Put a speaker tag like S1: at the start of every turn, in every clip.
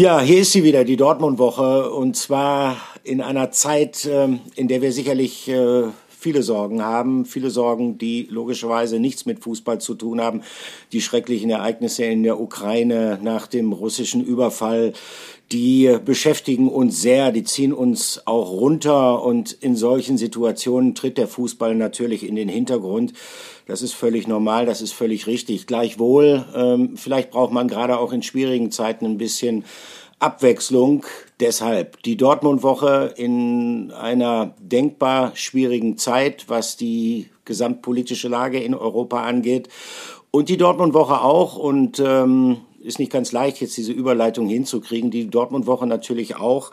S1: Ja, hier ist sie wieder, die Dortmund-Woche. Und zwar in einer Zeit, ähm, in der wir sicherlich äh, viele Sorgen haben. Viele Sorgen, die logischerweise nichts mit Fußball zu tun haben. Die schrecklichen Ereignisse in der Ukraine nach dem russischen Überfall, die beschäftigen uns sehr, die ziehen uns auch runter und in solchen Situationen tritt der Fußball natürlich in den Hintergrund. Das ist völlig normal, das ist völlig richtig. Gleichwohl, ähm, vielleicht braucht man gerade auch in schwierigen Zeiten ein bisschen Abwechslung. Deshalb die Dortmund-Woche in einer denkbar schwierigen Zeit, was die gesamtpolitische Lage in Europa angeht. Und die Dortmund-Woche auch. Und ähm, ist nicht ganz leicht, jetzt diese Überleitung hinzukriegen. Die Dortmund-Woche natürlich auch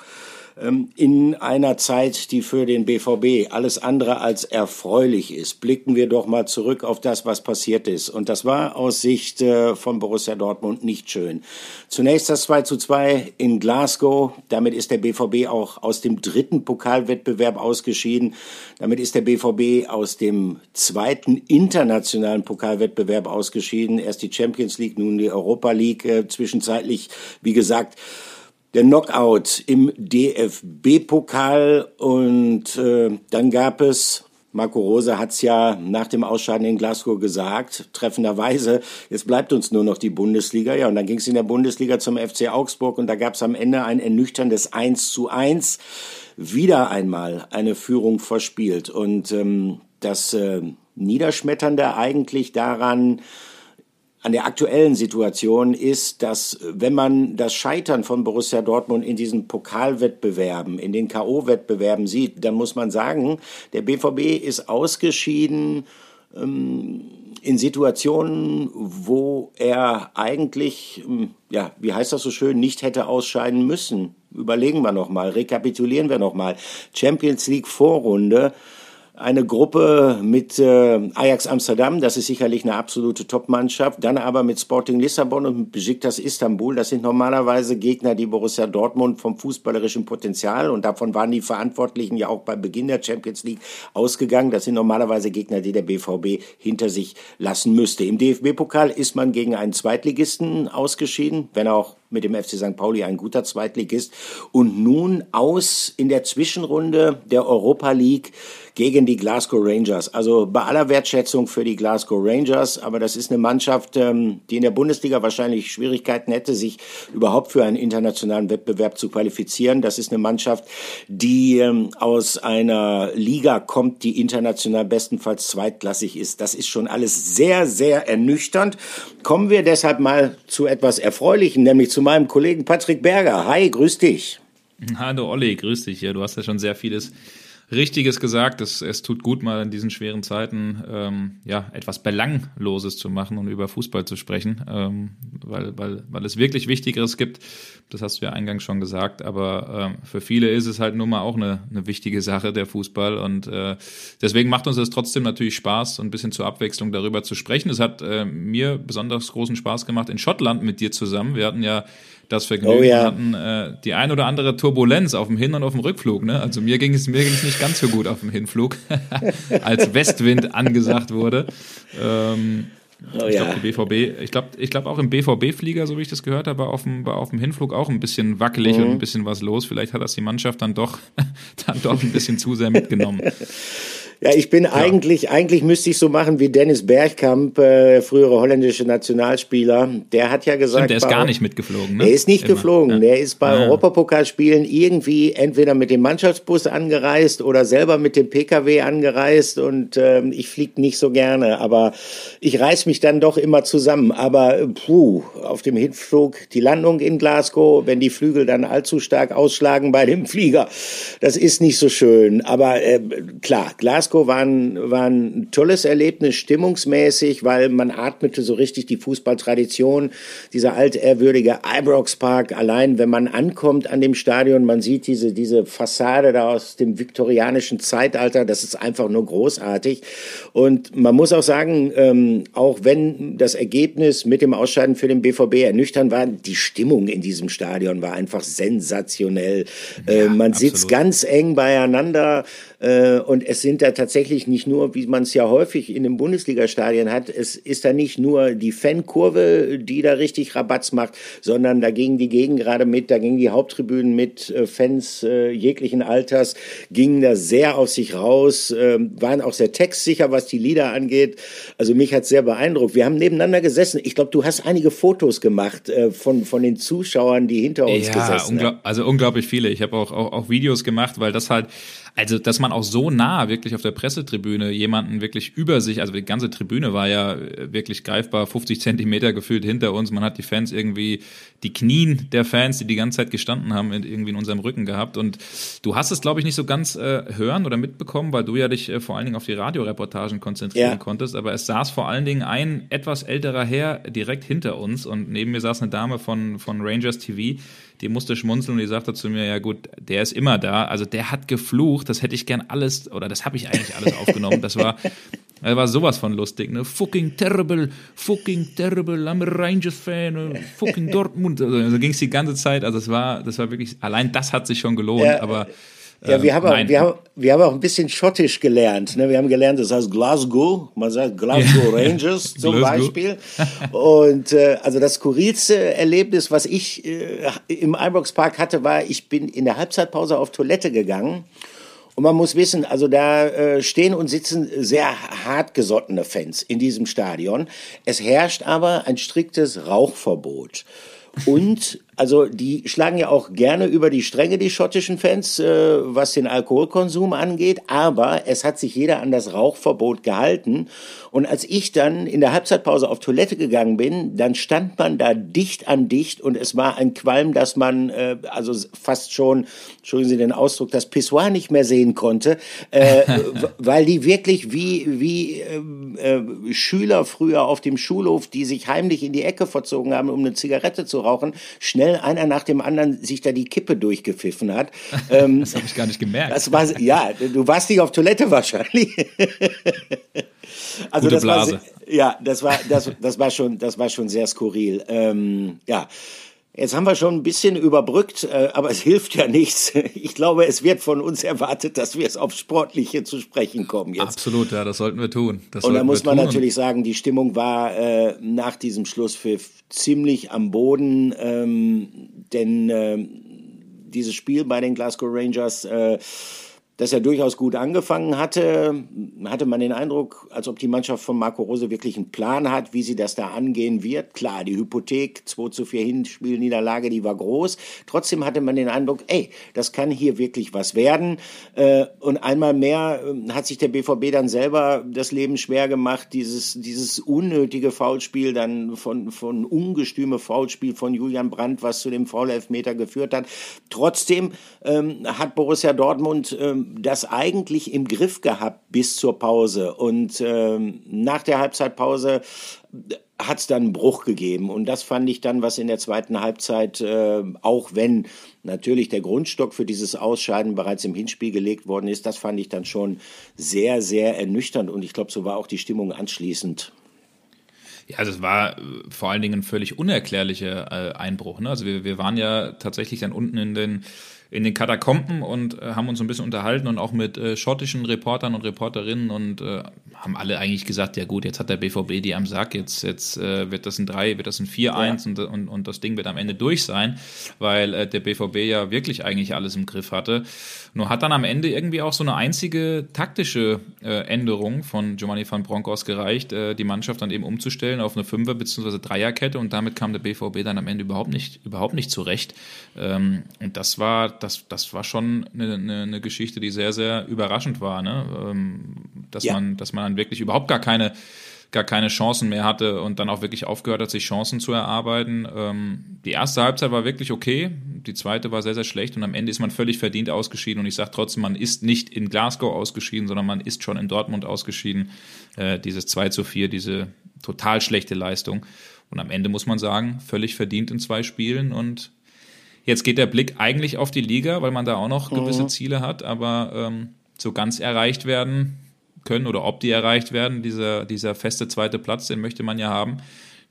S1: in einer Zeit, die für den BVB alles andere als erfreulich ist. Blicken wir doch mal zurück auf das, was passiert ist. Und das war aus Sicht äh, von Borussia Dortmund nicht schön. Zunächst das 2 zu 2 in Glasgow. Damit ist der BVB auch aus dem dritten Pokalwettbewerb ausgeschieden. Damit ist der BVB aus dem zweiten internationalen Pokalwettbewerb ausgeschieden. Erst die Champions League, nun die Europa League. Äh, zwischenzeitlich, wie gesagt, der Knockout im DFB-Pokal und äh, dann gab es Marco Rose hat es ja nach dem Ausscheiden in Glasgow gesagt, treffenderweise, jetzt bleibt uns nur noch die Bundesliga. Ja, und dann ging es in der Bundesliga zum FC Augsburg und da gab es am Ende ein ernüchterndes 1 zu 1. Wieder einmal eine Führung verspielt. Und ähm, das äh, Niederschmetternde eigentlich daran, an der aktuellen Situation ist, dass wenn man das Scheitern von Borussia Dortmund in diesen Pokalwettbewerben, in den KO-Wettbewerben sieht, dann muss man sagen, der BVB ist ausgeschieden ähm, in Situationen, wo er eigentlich, ähm, ja, wie heißt das so schön, nicht hätte ausscheiden müssen. Überlegen wir nochmal, rekapitulieren wir nochmal. Champions League Vorrunde eine Gruppe mit äh, Ajax Amsterdam, das ist sicherlich eine absolute Top-Mannschaft, dann aber mit Sporting Lissabon und Besiktas Istanbul, das sind normalerweise Gegner, die Borussia Dortmund vom fußballerischen Potenzial und davon waren die Verantwortlichen ja auch bei Beginn der Champions League ausgegangen, das sind normalerweise Gegner, die der BVB hinter sich lassen müsste. Im DFB-Pokal ist man gegen einen Zweitligisten ausgeschieden, wenn auch mit dem FC St. Pauli ein guter Zweitligist und nun aus in der Zwischenrunde der Europa League gegen die Glasgow Rangers. Also bei aller Wertschätzung für die Glasgow Rangers, aber das ist eine Mannschaft, ähm, die in der Bundesliga wahrscheinlich Schwierigkeiten hätte, sich überhaupt für einen internationalen Wettbewerb zu qualifizieren. Das ist eine Mannschaft, die ähm, aus einer Liga kommt, die international bestenfalls zweitklassig ist. Das ist schon alles sehr, sehr ernüchternd. Kommen wir deshalb mal zu etwas Erfreulichem, nämlich zu meinem Kollegen Patrick Berger. Hi, grüß dich.
S2: Hallo Olli, grüß dich. Ja, du hast ja schon sehr vieles Richtiges gesagt. Es, es tut gut, mal in diesen schweren Zeiten ähm, ja etwas Belangloses zu machen und über Fußball zu sprechen, ähm, weil, weil, weil es wirklich Wichtigeres gibt. Das hast du ja eingangs schon gesagt, aber ähm, für viele ist es halt nun mal auch eine, eine wichtige Sache, der Fußball. Und äh, deswegen macht uns das trotzdem natürlich Spaß, ein bisschen zur Abwechslung darüber zu sprechen. Es hat äh, mir besonders großen Spaß gemacht in Schottland mit dir zusammen. Wir hatten ja das Vergnügen. Oh, ja. hatten äh, die ein oder andere Turbulenz auf dem Hin- und auf dem Rückflug. Ne? Also mir ging es mir ging es nicht ganz so gut auf dem Hinflug, als Westwind angesagt wurde. Ähm, oh, ich ja. glaube, BVB, ich glaube, ich glaube auch im BVB-Flieger, so wie ich das gehört habe, auf dem, auf dem Hinflug auch ein bisschen wackelig mhm. und ein bisschen was los. Vielleicht hat das die Mannschaft dann doch, dann doch ein bisschen zu sehr mitgenommen.
S1: Ja, ich bin ja. eigentlich, eigentlich müsste ich so machen wie Dennis Bergkamp, äh, frühere holländische Nationalspieler. Der hat ja gesagt. Stimmt,
S2: der ist gar nicht mitgeflogen, ne?
S1: Der ist nicht Immer. geflogen. Ja. Der ist bei ah. Europapokalspielen irgendwie entweder mit dem Mannschaftsbus angereist oder selber mit dem PKW angereist und ähm, ich fliege nicht so gerne, aber ich reiß mich dann doch immer zusammen. Aber puh, auf dem Hinflug die Landung in Glasgow, wenn die Flügel dann allzu stark ausschlagen bei dem Flieger, das ist nicht so schön. Aber äh, klar, Glasgow Glasgow war ein, war ein tolles Erlebnis, stimmungsmäßig, weil man atmete so richtig die Fußballtradition, dieser altehrwürdige Ibrox Park. Allein, wenn man ankommt an dem Stadion, man sieht diese, diese Fassade da aus dem viktorianischen Zeitalter, das ist einfach nur großartig. Und man muss auch sagen, ähm, auch wenn das Ergebnis mit dem Ausscheiden für den BVB ernüchternd war, die Stimmung in diesem Stadion war einfach sensationell. Ja, äh, man absolut. sitzt ganz eng beieinander. Äh, und es sind da tatsächlich nicht nur, wie man es ja häufig in den Bundesliga-Stadien hat, es ist da nicht nur die Fankurve, die da richtig Rabatz macht, sondern da gingen die Gegend gerade mit, da gingen die Haupttribünen mit, äh, Fans äh, jeglichen Alters gingen da sehr aus sich raus, waren auch sehr textsicher, was die Lieder angeht. Also mich hat sehr beeindruckt. Wir haben nebeneinander gesessen. Ich glaube, du hast einige Fotos gemacht von, von den Zuschauern, die hinter uns
S2: ja,
S1: gesessen
S2: haben. Also unglaublich viele. Ich habe auch, auch, auch Videos gemacht, weil das halt also, dass man auch so nah wirklich auf der Pressetribüne jemanden wirklich über sich, also die ganze Tribüne war ja äh, wirklich greifbar, 50 Zentimeter gefühlt hinter uns. Man hat die Fans irgendwie, die Knien der Fans, die die ganze Zeit gestanden haben, irgendwie in unserem Rücken gehabt. Und du hast es, glaube ich, nicht so ganz äh, hören oder mitbekommen, weil du ja dich äh, vor allen Dingen auf die Radioreportagen konzentrieren ja. konntest. Aber es saß vor allen Dingen ein etwas älterer Herr direkt hinter uns und neben mir saß eine Dame von, von Rangers TV die musste schmunzeln und die sagte zu mir, ja gut, der ist immer da. Also der hat geflucht, das hätte ich gern alles, oder das habe ich eigentlich alles aufgenommen. Das war, das war sowas von lustig, ne? Fucking terrible, fucking terrible, I'm a Rangers-Fan, fucking Dortmund. Also, also ging es die ganze Zeit, also es war, das war wirklich, allein das hat sich schon gelohnt, ja, aber
S1: ja, wir, ähm, haben auch, wir, haben, wir haben auch ein bisschen Schottisch gelernt. Ne? Wir haben gelernt, das heißt Glasgow, man sagt Glasgow Rangers zum. Beispiel. Und äh, also das skurrilste Erlebnis, was ich äh, im Ibrox Park hatte, war, ich bin in der Halbzeitpause auf Toilette gegangen. Und man muss wissen, also da äh, stehen und sitzen sehr hartgesottene Fans in diesem Stadion. Es herrscht aber ein striktes Rauchverbot. Und also die schlagen ja auch gerne über die Stränge, die schottischen Fans, äh, was den Alkoholkonsum angeht. Aber es hat sich jeder an das Rauchverbot gehalten. Und als ich dann in der Halbzeitpause auf Toilette gegangen bin, dann stand man da dicht an dicht und es war ein Qualm, dass man äh, also fast schon, entschuldigen Sie den Ausdruck, das Pissoir nicht mehr sehen konnte, äh, weil die wirklich wie, wie äh, äh, Schüler früher auf dem Schulhof, die sich heimlich in die Ecke verzogen haben, um eine Zigarette zu rauchen, schnell schnell einer nach dem anderen sich da die Kippe durchgepfiffen hat.
S2: Ähm, das habe ich gar nicht gemerkt.
S1: Das war, ja, du warst nicht auf Toilette wahrscheinlich.
S2: also Gute das Blase.
S1: War, ja, das war, das, das war schon, das war schon sehr skurril. Ähm, ja. Jetzt haben wir schon ein bisschen überbrückt, äh, aber es hilft ja nichts. Ich glaube, es wird von uns erwartet, dass wir es auf Sportliche zu sprechen kommen jetzt.
S2: Absolut, ja, das sollten wir tun. Das
S1: und da muss man natürlich sagen, die Stimmung war äh, nach diesem Schlusspfiff ziemlich am Boden, ähm, denn äh, dieses Spiel bei den Glasgow Rangers äh, dass er durchaus gut angefangen hatte, hatte man den Eindruck, als ob die Mannschaft von Marco Rose wirklich einen Plan hat, wie sie das da angehen wird. Klar, die Hypothek 2 zu 4 Hinspielniederlage, die war groß. Trotzdem hatte man den Eindruck, ey, das kann hier wirklich was werden. Äh, und einmal mehr äh, hat sich der BVB dann selber das Leben schwer gemacht, dieses, dieses unnötige Foulspiel dann von, von ungestüme Foulspiel von Julian Brandt, was zu dem Foul-Elfmeter geführt hat. Trotzdem ähm, hat Borussia Dortmund ähm, das eigentlich im Griff gehabt bis zur Pause. Und ähm, nach der Halbzeitpause hat es dann einen Bruch gegeben. Und das fand ich dann, was in der zweiten Halbzeit, äh, auch wenn natürlich der Grundstock für dieses Ausscheiden bereits im Hinspiel gelegt worden ist, das fand ich dann schon sehr, sehr ernüchternd. Und ich glaube, so war auch die Stimmung anschließend.
S2: Ja, das war äh, vor allen Dingen ein völlig unerklärlicher äh, Einbruch. Ne? Also wir, wir waren ja tatsächlich dann unten in den in den Katakomben und äh, haben uns ein bisschen unterhalten und auch mit äh, schottischen Reportern und Reporterinnen und äh, haben alle eigentlich gesagt, ja gut, jetzt hat der BVB die am Sack, jetzt, jetzt äh, wird das ein 3, wird das ein 4-1 ja. und, und, und das Ding wird am Ende durch sein, weil äh, der BVB ja wirklich eigentlich alles im Griff hatte. Nur hat dann am Ende irgendwie auch so eine einzige taktische äh, Änderung von Giovanni van Bronckhorst gereicht, äh, die Mannschaft dann eben umzustellen auf eine Fünfer- bzw. Dreierkette und damit kam der BVB dann am Ende überhaupt nicht, überhaupt nicht zurecht. Ähm, und das war das, das war schon eine, eine, eine Geschichte, die sehr, sehr überraschend war, ne? Ähm, dass, ja. man, dass man dann wirklich überhaupt gar keine, gar keine Chancen mehr hatte und dann auch wirklich aufgehört hat, sich Chancen zu erarbeiten. Ähm, die erste Halbzeit war wirklich okay, die zweite war sehr, sehr schlecht und am Ende ist man völlig verdient ausgeschieden und ich sage trotzdem, man ist nicht in Glasgow ausgeschieden, sondern man ist schon in Dortmund ausgeschieden. Äh, dieses 2 zu 4, diese total schlechte Leistung. Und am Ende muss man sagen, völlig verdient in zwei Spielen und Jetzt geht der Blick eigentlich auf die Liga, weil man da auch noch gewisse mhm. Ziele hat, aber ähm, so ganz erreicht werden können oder ob die erreicht werden, dieser, dieser feste zweite Platz, den möchte man ja haben,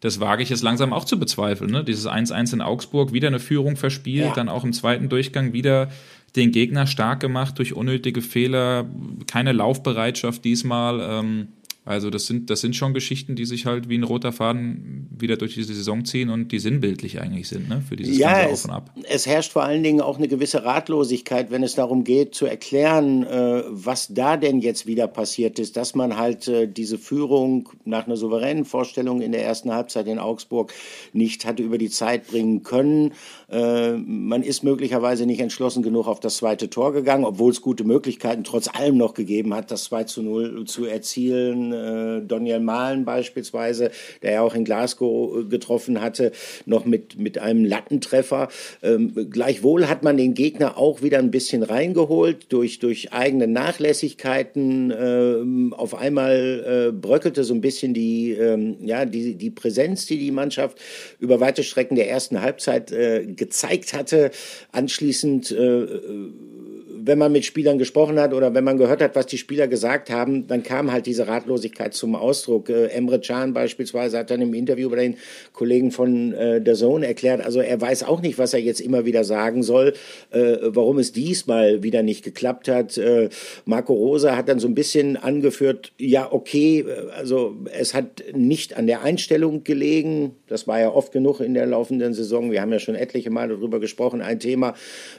S2: das wage ich jetzt langsam auch zu bezweifeln. Ne? Dieses 1-1 in Augsburg, wieder eine Führung verspielt, ja. dann auch im zweiten Durchgang wieder den Gegner stark gemacht durch unnötige Fehler, keine Laufbereitschaft diesmal. Ähm, also das sind, das sind schon Geschichten, die sich halt wie ein roter Faden wieder durch diese Saison ziehen und die sinnbildlich eigentlich sind, ne? für dieses
S1: ja, ganze Auf und Ab. Es, es herrscht vor allen Dingen auch eine gewisse Ratlosigkeit, wenn es darum geht zu erklären, äh, was da denn jetzt wieder passiert ist, dass man halt äh, diese Führung nach einer souveränen Vorstellung in der ersten Halbzeit in Augsburg nicht hatte über die Zeit bringen können. Äh, man ist möglicherweise nicht entschlossen genug auf das zweite Tor gegangen, obwohl es gute Möglichkeiten trotz allem noch gegeben hat, das 2 zu 0 zu erzielen äh, Daniel Mahlen beispielsweise, der ja auch in Glasgow äh, getroffen hatte, noch mit, mit einem Lattentreffer. Ähm, gleichwohl hat man den Gegner auch wieder ein bisschen reingeholt durch, durch eigene Nachlässigkeiten. Ähm, auf einmal äh, bröckelte so ein bisschen die, ähm, ja, die, die Präsenz, die die Mannschaft über weite Strecken der ersten Halbzeit äh, gezeigt hatte. Anschließend äh, wenn man mit Spielern gesprochen hat oder wenn man gehört hat, was die Spieler gesagt haben, dann kam halt diese Ratlosigkeit zum Ausdruck. Äh, Emre Can beispielsweise hat dann im Interview bei den Kollegen von äh, der Zone erklärt, also er weiß auch nicht, was er jetzt immer wieder sagen soll, äh, warum es diesmal wieder nicht geklappt hat. Äh, Marco Rosa hat dann so ein bisschen angeführt, ja, okay, äh, also es hat nicht an der Einstellung gelegen. Das war ja oft genug in der laufenden Saison. Wir haben ja schon etliche Male darüber gesprochen, ein Thema.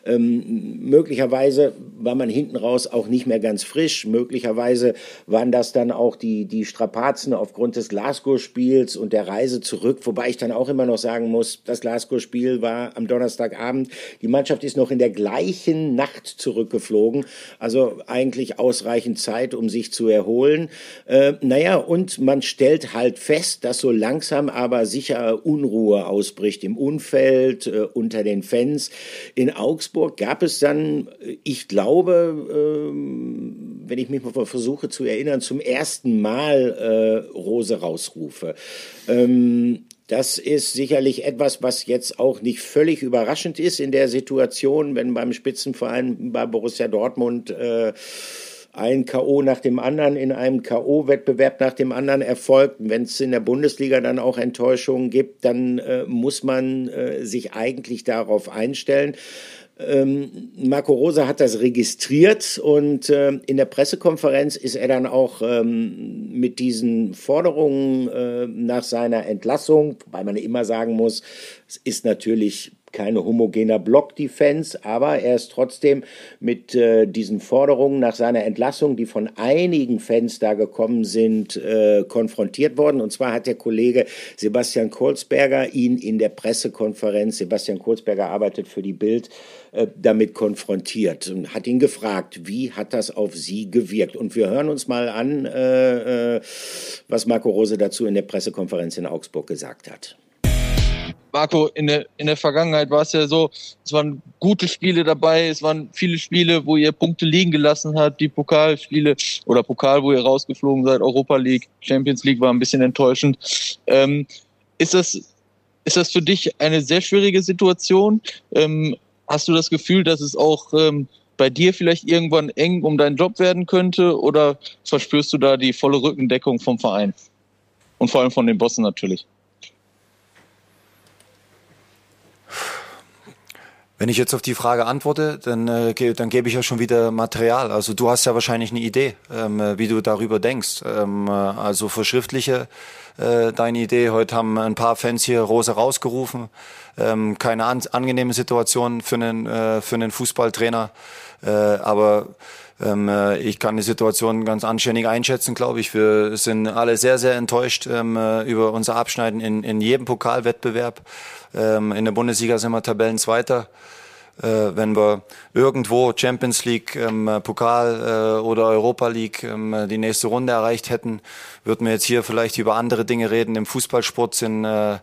S1: Ähm, möglicherweise war man hinten raus auch nicht mehr ganz frisch. Möglicherweise waren das dann auch die, die Strapazen aufgrund des Glasgow-Spiels und der Reise zurück, wobei ich dann auch immer noch sagen muss, das Glasgow-Spiel war am Donnerstagabend. Die Mannschaft ist noch in der gleichen Nacht zurückgeflogen, also eigentlich ausreichend Zeit, um sich zu erholen. Äh, naja, und man stellt halt fest, dass so langsam aber sicher Unruhe ausbricht im Umfeld, äh, unter den Fans. In Augsburg gab es dann, äh, ich ich glaube, ähm, wenn ich mich mal versuche zu erinnern, zum ersten Mal äh, Rose rausrufe. Ähm, das ist sicherlich etwas, was jetzt auch nicht völlig überraschend ist in der Situation, wenn beim Spitzenverein bei Borussia Dortmund äh, ein K.O. nach dem anderen in einem K.O.-Wettbewerb nach dem anderen erfolgt. Wenn es in der Bundesliga dann auch Enttäuschungen gibt, dann äh, muss man äh, sich eigentlich darauf einstellen. Ähm, Marco Rosa hat das registriert und äh, in der Pressekonferenz ist er dann auch ähm, mit diesen Forderungen äh, nach seiner Entlassung, wobei man immer sagen muss, es ist natürlich keine homogener Block-Defense, aber er ist trotzdem mit äh, diesen Forderungen nach seiner Entlassung, die von einigen Fans da gekommen sind, äh, konfrontiert worden. Und zwar hat der Kollege Sebastian Kolzberger ihn in der Pressekonferenz, Sebastian Kolzberger arbeitet für die Bild, äh, damit konfrontiert und hat ihn gefragt, wie hat das auf Sie gewirkt? Und wir hören uns mal an, äh, äh, was Marco Rose dazu in der Pressekonferenz in Augsburg gesagt hat.
S3: Marco, in der, in der Vergangenheit war es ja so, es waren gute Spiele dabei, es waren viele Spiele, wo ihr Punkte liegen gelassen habt, die Pokalspiele oder Pokal, wo ihr rausgeflogen seid, Europa League, Champions League war ein bisschen enttäuschend. Ähm, ist das, ist das für dich eine sehr schwierige Situation? Ähm, hast du das Gefühl, dass es auch ähm, bei dir vielleicht irgendwann eng um deinen Job werden könnte oder verspürst du da die volle Rückendeckung vom Verein? Und vor allem von den Bossen natürlich.
S4: Wenn ich jetzt auf die Frage antworte, dann, äh, dann gebe ich ja schon wieder Material. Also du hast ja wahrscheinlich eine Idee, ähm, äh, wie du darüber denkst. Ähm, äh, also verschriftliche äh, deine Idee. Heute haben ein paar Fans hier Rose rausgerufen. Ähm, keine an angenehme Situation für einen, äh, für einen Fußballtrainer. Äh, aber ähm, äh, ich kann die Situation ganz anständig einschätzen, glaube ich. Wir sind alle sehr, sehr enttäuscht ähm, äh, über unser Abschneiden in, in jedem Pokalwettbewerb. Ähm, in der Bundesliga sind wir Tabellenzweiter. Äh, wenn wir irgendwo Champions League, ähm, Pokal äh, oder Europa League ähm, die nächste Runde erreicht hätten, würden wir jetzt hier vielleicht über andere Dinge reden. Im Fußballsport sind, äh,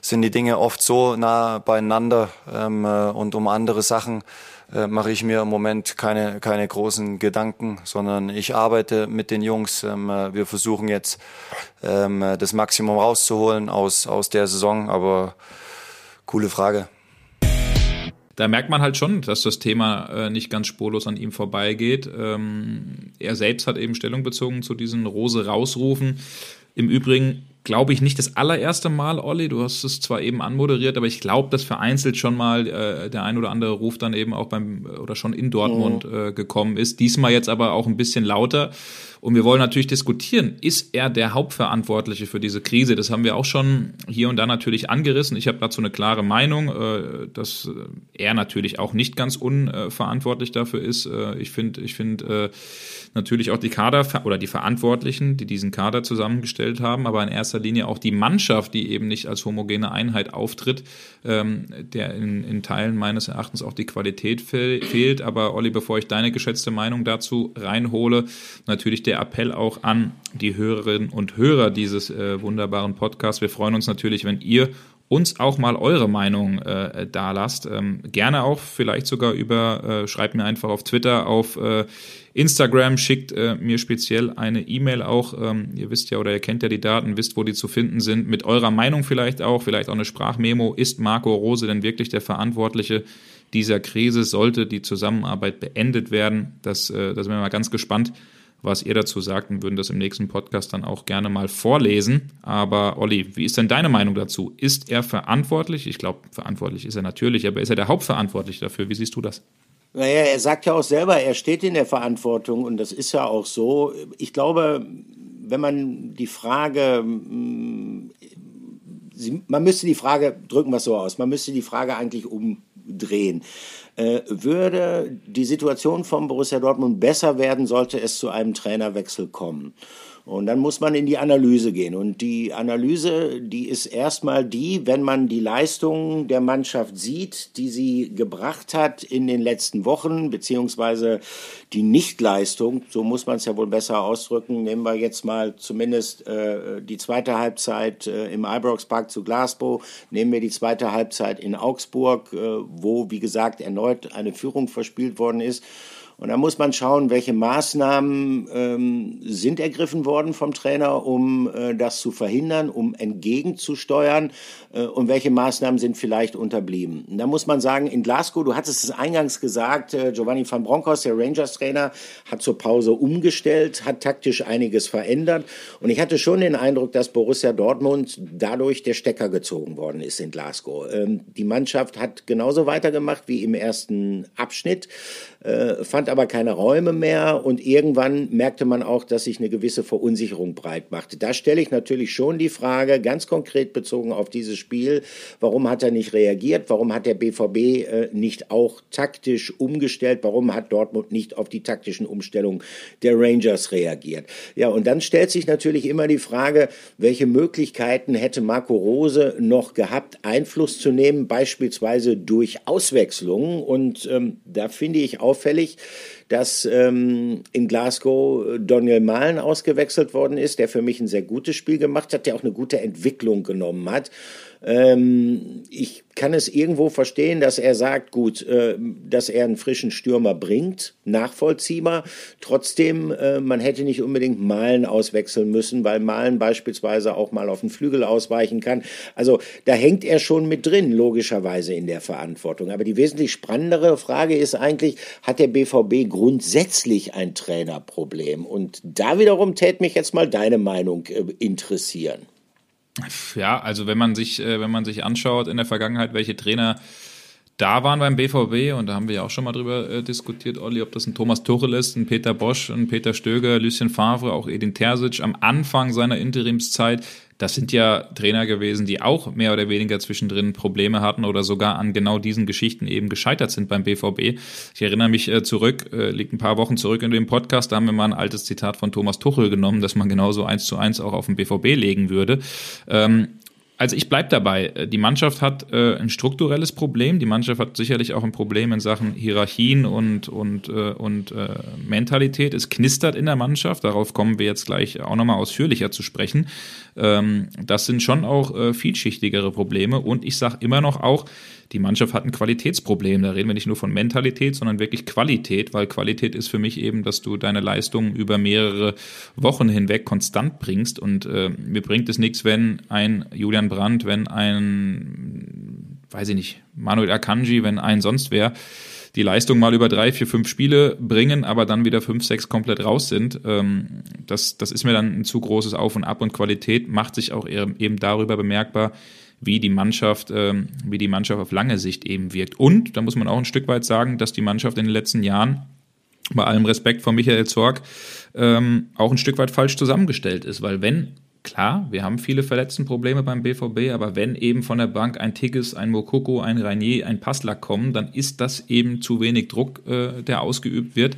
S4: sind die Dinge oft so nah beieinander ähm, äh, und um andere Sachen äh, mache ich mir im Moment keine, keine großen Gedanken, sondern ich arbeite mit den Jungs. Ähm, äh, wir versuchen jetzt ähm, das Maximum rauszuholen aus, aus der Saison, aber coole Frage.
S2: Da merkt man halt schon, dass das Thema äh, nicht ganz spurlos an ihm vorbeigeht. Ähm, er selbst hat eben Stellung bezogen zu diesen Rose rausrufen. Im Übrigen glaube ich, nicht das allererste Mal, Olli. Du hast es zwar eben anmoderiert, aber ich glaube, dass vereinzelt schon mal äh, der ein oder andere Ruf dann eben auch beim oder schon in Dortmund mhm. äh, gekommen ist. Diesmal jetzt aber auch ein bisschen lauter. Und wir wollen natürlich diskutieren, ist er der Hauptverantwortliche für diese Krise? Das haben wir auch schon hier und da natürlich angerissen. Ich habe dazu eine klare Meinung, äh, dass er natürlich auch nicht ganz unverantwortlich dafür ist. Äh, ich finde, ich finde äh, natürlich auch die Kader oder die Verantwortlichen, die diesen Kader zusammengestellt haben, aber in erster Linie auch die Mannschaft, die eben nicht als homogene Einheit auftritt, ähm, der in, in Teilen meines Erachtens auch die Qualität fehlt. Aber Olli, bevor ich deine geschätzte Meinung dazu reinhole, natürlich der Appell auch an die Hörerinnen und Hörer dieses äh, wunderbaren Podcasts. Wir freuen uns natürlich, wenn ihr uns auch mal eure Meinung äh, da lasst. Ähm, gerne auch vielleicht sogar über, äh, schreibt mir einfach auf Twitter, auf äh, Instagram, schickt äh, mir speziell eine E-Mail auch. Ähm, ihr wisst ja oder ihr kennt ja die Daten, wisst, wo die zu finden sind. Mit eurer Meinung vielleicht auch, vielleicht auch eine Sprachmemo. Ist Marco Rose denn wirklich der Verantwortliche dieser Krise? Sollte die Zusammenarbeit beendet werden? Das, äh, da sind wir mal ganz gespannt was ihr dazu sagt und würden das im nächsten Podcast dann auch gerne mal vorlesen. Aber Olli, wie ist denn deine Meinung dazu? Ist er verantwortlich? Ich glaube, verantwortlich ist er natürlich, aber ist er der Hauptverantwortliche dafür? Wie siehst du das?
S1: Naja, er sagt ja auch selber, er steht in der Verantwortung und das ist ja auch so. Ich glaube, wenn man die Frage, man müsste die Frage, drücken wir es so aus, man müsste die Frage eigentlich umdrehen. Äh, würde die Situation von Borussia Dortmund besser werden, sollte es zu einem Trainerwechsel kommen. Und dann muss man in die Analyse gehen. Und die Analyse, die ist erstmal die, wenn man die Leistungen der Mannschaft sieht, die sie gebracht hat in den letzten Wochen, beziehungsweise die Nichtleistung, so muss man es ja wohl besser ausdrücken. Nehmen wir jetzt mal zumindest äh, die zweite Halbzeit äh, im Ibrox Park zu Glasgow, nehmen wir die zweite Halbzeit in Augsburg, äh, wo, wie gesagt, erneut eine Führung verspielt worden ist. Und da muss man schauen, welche Maßnahmen ähm, sind ergriffen worden vom Trainer, um äh, das zu verhindern, um entgegenzusteuern äh, und welche Maßnahmen sind vielleicht unterblieben. Und da muss man sagen, in Glasgow, du hattest es eingangs gesagt, äh, Giovanni van Bronckhorst, der Rangers-Trainer, hat zur Pause umgestellt, hat taktisch einiges verändert. Und ich hatte schon den Eindruck, dass Borussia Dortmund dadurch der Stecker gezogen worden ist in Glasgow. Ähm, die Mannschaft hat genauso weitergemacht wie im ersten Abschnitt äh, fand aber keine Räume mehr und irgendwann merkte man auch, dass sich eine gewisse Verunsicherung breit machte. Da stelle ich natürlich schon die Frage, ganz konkret bezogen auf dieses Spiel, warum hat er nicht reagiert? Warum hat der BVB äh, nicht auch taktisch umgestellt? Warum hat Dortmund nicht auf die taktischen Umstellungen der Rangers reagiert? Ja, und dann stellt sich natürlich immer die Frage, welche Möglichkeiten hätte Marco Rose noch gehabt, Einfluss zu nehmen, beispielsweise durch Auswechslungen? Und ähm, da finde ich auch auffällig, dass ähm, in Glasgow Daniel Mahlen ausgewechselt worden ist, der für mich ein sehr gutes Spiel gemacht hat, der auch eine gute Entwicklung genommen hat. Ähm, ich kann es irgendwo verstehen, dass er sagt, gut, äh, dass er einen frischen Stürmer bringt, nachvollziehbar. Trotzdem, äh, man hätte nicht unbedingt Malen auswechseln müssen, weil Malen beispielsweise auch mal auf den Flügel ausweichen kann. Also da hängt er schon mit drin, logischerweise in der Verantwortung. Aber die wesentlich spannendere Frage ist eigentlich, hat der BVB grundsätzlich ein Trainerproblem? Und da wiederum tät mich jetzt mal deine Meinung äh, interessieren.
S2: Ja, also wenn man sich, äh, wenn man sich anschaut in der Vergangenheit, welche Trainer da waren beim BVB, und da haben wir ja auch schon mal drüber äh, diskutiert, Olli, ob das ein Thomas Tuchel ist, ein Peter Bosch, ein Peter Stöger, Lucien Favre, auch Edin Terzic am Anfang seiner Interimszeit. Das sind ja Trainer gewesen, die auch mehr oder weniger zwischendrin Probleme hatten oder sogar an genau diesen Geschichten eben gescheitert sind beim BVB. Ich erinnere mich äh, zurück, äh, liegt ein paar Wochen zurück in dem Podcast, da haben wir mal ein altes Zitat von Thomas Tuchel genommen, dass man genauso eins zu eins auch auf den BVB legen würde. Also ich bleib dabei. Die Mannschaft hat äh, ein strukturelles Problem. Die Mannschaft hat sicherlich auch ein Problem in Sachen Hierarchien und, und, äh, und äh, Mentalität. Es knistert in der Mannschaft. Darauf kommen wir jetzt gleich auch nochmal ausführlicher zu sprechen. Ähm, das sind schon auch äh, vielschichtigere Probleme. Und ich sage immer noch auch, die Mannschaft hat ein Qualitätsproblem. Da reden wir nicht nur von Mentalität, sondern wirklich Qualität, weil Qualität ist für mich eben, dass du deine Leistungen über mehrere Wochen hinweg konstant bringst. Und äh, mir bringt es nichts, wenn ein Julian Brandt, wenn ein, weiß ich nicht, Manuel Akanji, wenn ein sonst wer die Leistung mal über drei, vier, fünf Spiele bringen, aber dann wieder fünf, sechs komplett raus sind. Ähm, das, das ist mir dann ein zu großes Auf und Ab und Qualität macht sich auch eben darüber bemerkbar, wie die Mannschaft, ähm, wie die Mannschaft auf lange Sicht eben wirkt. Und da muss man auch ein Stück weit sagen, dass die Mannschaft in den letzten Jahren bei allem Respekt vor Michael Zorg ähm, auch ein Stück weit falsch zusammengestellt ist, weil wenn Klar, wir haben viele Verletztenprobleme beim BVB, aber wenn eben von der Bank ein Tigges, ein Mokoko, ein Rainier, ein Passlack kommen, dann ist das eben zu wenig Druck, äh, der ausgeübt wird.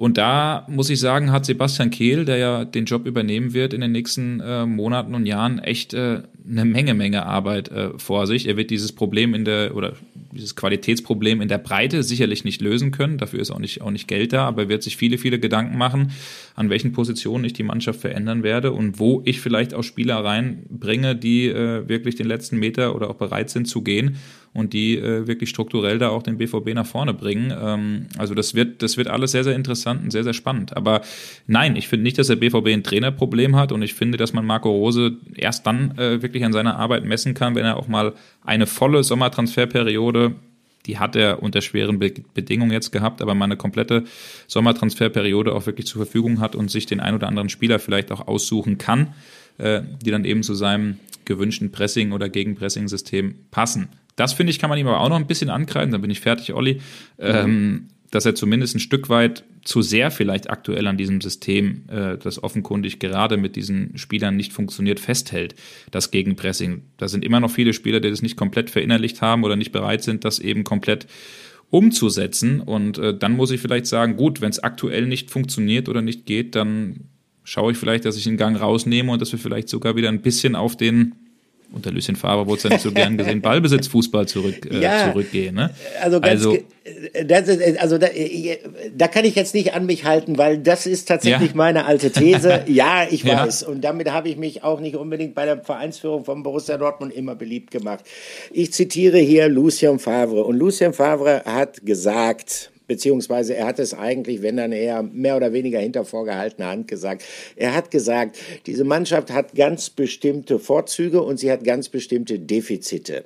S2: Und da muss ich sagen, hat Sebastian Kehl, der ja den Job übernehmen wird in den nächsten äh, Monaten und Jahren, echt äh, eine Menge, Menge Arbeit äh, vor sich. Er wird dieses Problem in der oder dieses Qualitätsproblem in der Breite sicherlich nicht lösen können. Dafür ist auch nicht, auch nicht Geld da, aber er wird sich viele, viele Gedanken machen, an welchen Positionen ich die Mannschaft verändern werde und wo ich vielleicht auch Spieler reinbringe, die äh, wirklich den letzten Meter oder auch bereit sind zu gehen und die äh, wirklich strukturell da auch den BVB nach vorne bringen. Ähm, also das wird, das wird alles sehr, sehr interessant und sehr, sehr spannend. Aber nein, ich finde nicht, dass der BVB ein Trainerproblem hat und ich finde, dass man Marco Rose erst dann äh, wirklich an seiner Arbeit messen kann, wenn er auch mal eine volle Sommertransferperiode die hat er unter schweren Be Bedingungen jetzt gehabt, aber mal eine komplette Sommertransferperiode auch wirklich zur Verfügung hat und sich den ein oder anderen Spieler vielleicht auch aussuchen kann, äh, die dann eben zu seinem gewünschten Pressing- oder Gegenpressing-System passen. Das finde ich, kann man ihm aber auch noch ein bisschen ankreiden, dann bin ich fertig, Olli. Ähm, dass er zumindest ein Stück weit zu sehr vielleicht aktuell an diesem System, äh, das offenkundig gerade mit diesen Spielern nicht funktioniert, festhält, das Gegenpressing. Da sind immer noch viele Spieler, die das nicht komplett verinnerlicht haben oder nicht bereit sind, das eben komplett umzusetzen. Und äh, dann muss ich vielleicht sagen, gut, wenn es aktuell nicht funktioniert oder nicht geht, dann schaue ich vielleicht, dass ich einen Gang rausnehme und dass wir vielleicht sogar wieder ein bisschen auf den unter Lucien Favre wurde es ja nicht so gern gesehen, Ballbesitzfußball zurück, äh, ja, zurückgehen. Ne?
S1: Also, ganz also, das ist, also da, da kann ich jetzt nicht an mich halten, weil das ist tatsächlich ja. meine alte These. Ja, ich weiß. Ja. Und damit habe ich mich auch nicht unbedingt bei der Vereinsführung von Borussia Dortmund immer beliebt gemacht. Ich zitiere hier Lucien Favre. Und Lucien Favre hat gesagt, beziehungsweise er hat es eigentlich, wenn dann eher mehr oder weniger hinter vorgehaltener Hand gesagt. Er hat gesagt, diese Mannschaft hat ganz bestimmte Vorzüge und sie hat ganz bestimmte Defizite.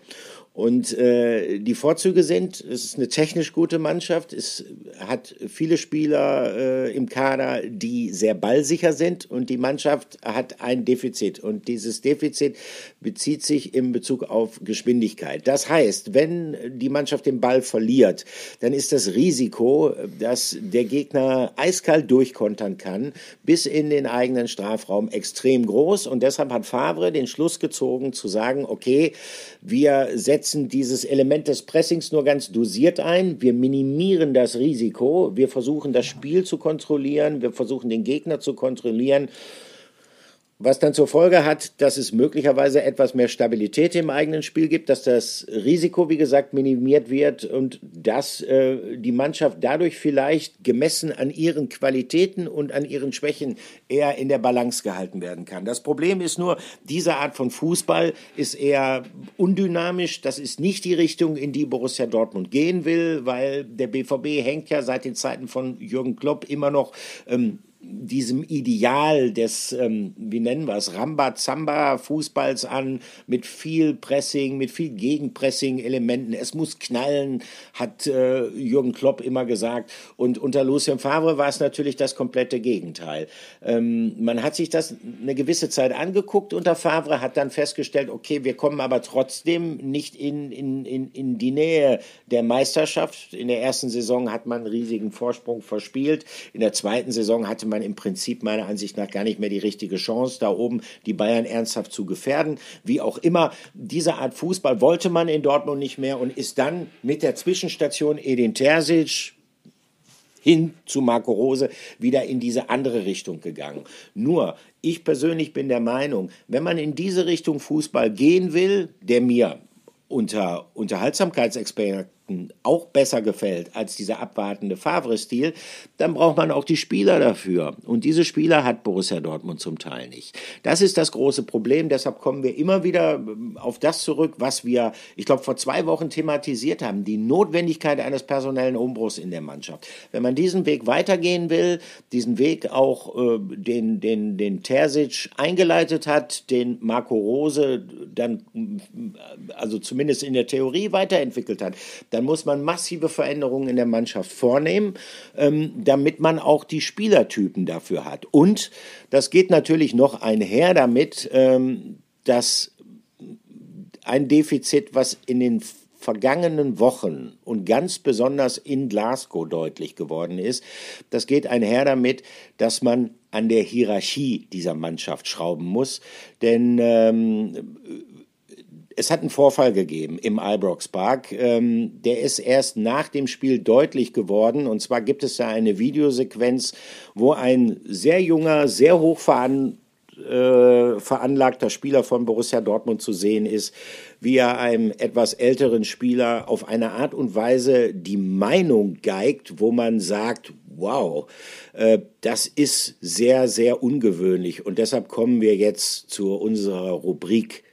S1: Und äh, die Vorzüge sind, es ist eine technisch gute Mannschaft, es hat viele Spieler äh, im Kader, die sehr ballsicher sind und die Mannschaft hat ein Defizit. Und dieses Defizit bezieht sich in Bezug auf Geschwindigkeit. Das heißt, wenn die Mannschaft den Ball verliert, dann ist das Risiko, dass der Gegner eiskalt durchkontern kann, bis in den eigenen Strafraum extrem groß. Und deshalb hat Favre den Schluss gezogen zu sagen, okay, wir setzen dieses Element des Pressings nur ganz dosiert ein. Wir minimieren das Risiko. Wir versuchen das Spiel zu kontrollieren. Wir versuchen den Gegner zu kontrollieren was dann zur Folge hat, dass es möglicherweise etwas mehr Stabilität im eigenen Spiel gibt, dass das Risiko, wie gesagt, minimiert wird und dass äh, die Mannschaft dadurch vielleicht gemessen an ihren Qualitäten und an ihren Schwächen eher in der Balance gehalten werden kann. Das Problem ist nur, diese Art von Fußball ist eher undynamisch. Das ist nicht die Richtung, in die Borussia Dortmund gehen will, weil der BVB hängt ja seit den Zeiten von Jürgen Klopp immer noch ähm, diesem Ideal des, ähm, wie nennen wir es, Ramba-Zamba-Fußballs an, mit viel Pressing, mit viel Gegenpressing-Elementen. Es muss knallen, hat äh, Jürgen Klopp immer gesagt. Und unter Lucien Favre war es natürlich das komplette Gegenteil. Ähm, man hat sich das eine gewisse Zeit angeguckt unter Favre, hat dann festgestellt, okay, wir kommen aber trotzdem nicht in, in, in, in die Nähe der Meisterschaft. In der ersten Saison hat man einen riesigen Vorsprung verspielt. In der zweiten Saison hatte man man im Prinzip meiner Ansicht nach gar nicht mehr die richtige Chance, da oben die Bayern ernsthaft zu gefährden. Wie auch immer, diese Art Fußball wollte man in Dortmund nicht mehr und ist dann mit der Zwischenstation Edin Terzic hin zu Marco Rose wieder in diese andere Richtung gegangen. Nur, ich persönlich bin der Meinung, wenn man in diese Richtung Fußball gehen will, der mir unter Unterhaltsamkeitsexperten auch besser gefällt als dieser abwartende Favre-Stil, dann braucht man auch die Spieler dafür. Und diese Spieler hat Borussia Dortmund zum Teil nicht. Das ist das große Problem. Deshalb kommen wir immer wieder ähm, auf das zurück, was wir, ich glaube, vor zwei Wochen thematisiert haben. Die Notwendigkeit eines personellen Umbruchs in der Mannschaft. Wenn man diesen Weg weitergehen will, diesen Weg auch äh, den, den, den Terzic eingeleitet hat, den Marco Rose dann, also zumindest in der Theorie weiterentwickelt hat, dann muss man massive Veränderungen in der Mannschaft vornehmen, ähm, damit man auch die Spielertypen dafür hat. Und das geht natürlich noch einher damit, ähm, dass ein Defizit, was in den vergangenen Wochen und ganz besonders in Glasgow deutlich geworden ist. Das geht einher damit, dass man an der Hierarchie dieser Mannschaft schrauben muss. Denn ähm, es hat einen Vorfall gegeben im Ibrox Park. Ähm, der ist erst nach dem Spiel deutlich geworden. Und zwar gibt es da eine Videosequenz, wo ein sehr junger, sehr hoch veran äh, veranlagter Spieler von Borussia Dortmund zu sehen ist, wie er einem etwas älteren Spieler auf eine Art und Weise die Meinung geigt, wo man sagt, wow, äh, das ist sehr, sehr ungewöhnlich. Und deshalb kommen wir jetzt zu unserer Rubrik.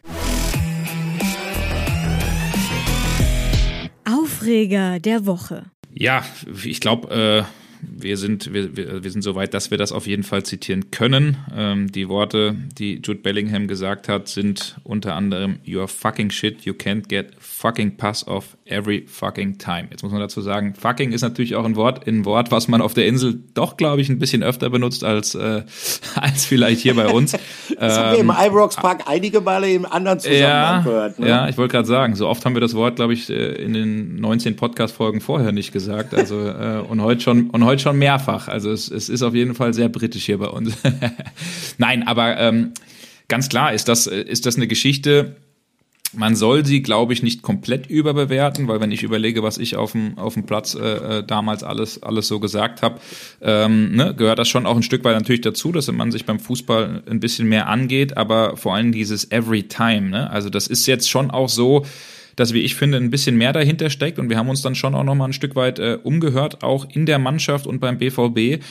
S5: Aufreger der Woche.
S2: Ja, ich glaube, äh, wir sind, wir, wir, sind so weit, dass wir das auf jeden Fall zitieren können. Ähm, die Worte, die Jude Bellingham gesagt hat, sind unter anderem You're fucking shit, you can't get fucking pass off every fucking time. Jetzt muss man dazu sagen, fucking ist natürlich auch ein Wort, ein Wort, was man auf der Insel doch, glaube ich, ein bisschen öfter benutzt als, äh, als vielleicht hier bei uns.
S1: das haben wir im ähm, Ibrox Park einige Male im anderen Zusammenhang
S2: ja,
S1: gehört.
S2: Ne? Ja, ich wollte gerade sagen, so oft haben wir das Wort, glaube ich, äh, in den 19 Podcast-Folgen vorher nicht gesagt. Also äh, und heute schon und heute schon mehrfach. Also es, es ist auf jeden Fall sehr britisch hier bei uns. Nein, aber ähm, ganz klar ist das, ist das eine Geschichte, man soll sie, glaube ich, nicht komplett überbewerten, weil wenn ich überlege, was ich auf dem, auf dem Platz äh, äh damals alles, alles so gesagt habe, ähm, ne, gehört das schon auch ein Stück weit natürlich dazu, dass man sich beim Fußball ein bisschen mehr angeht, aber vor allem dieses Every Time. Ne? Also das ist jetzt schon auch so, dass, wie ich finde, ein bisschen mehr dahinter steckt und wir haben uns dann schon auch nochmal ein Stück weit äh, umgehört, auch in der Mannschaft und beim BVB.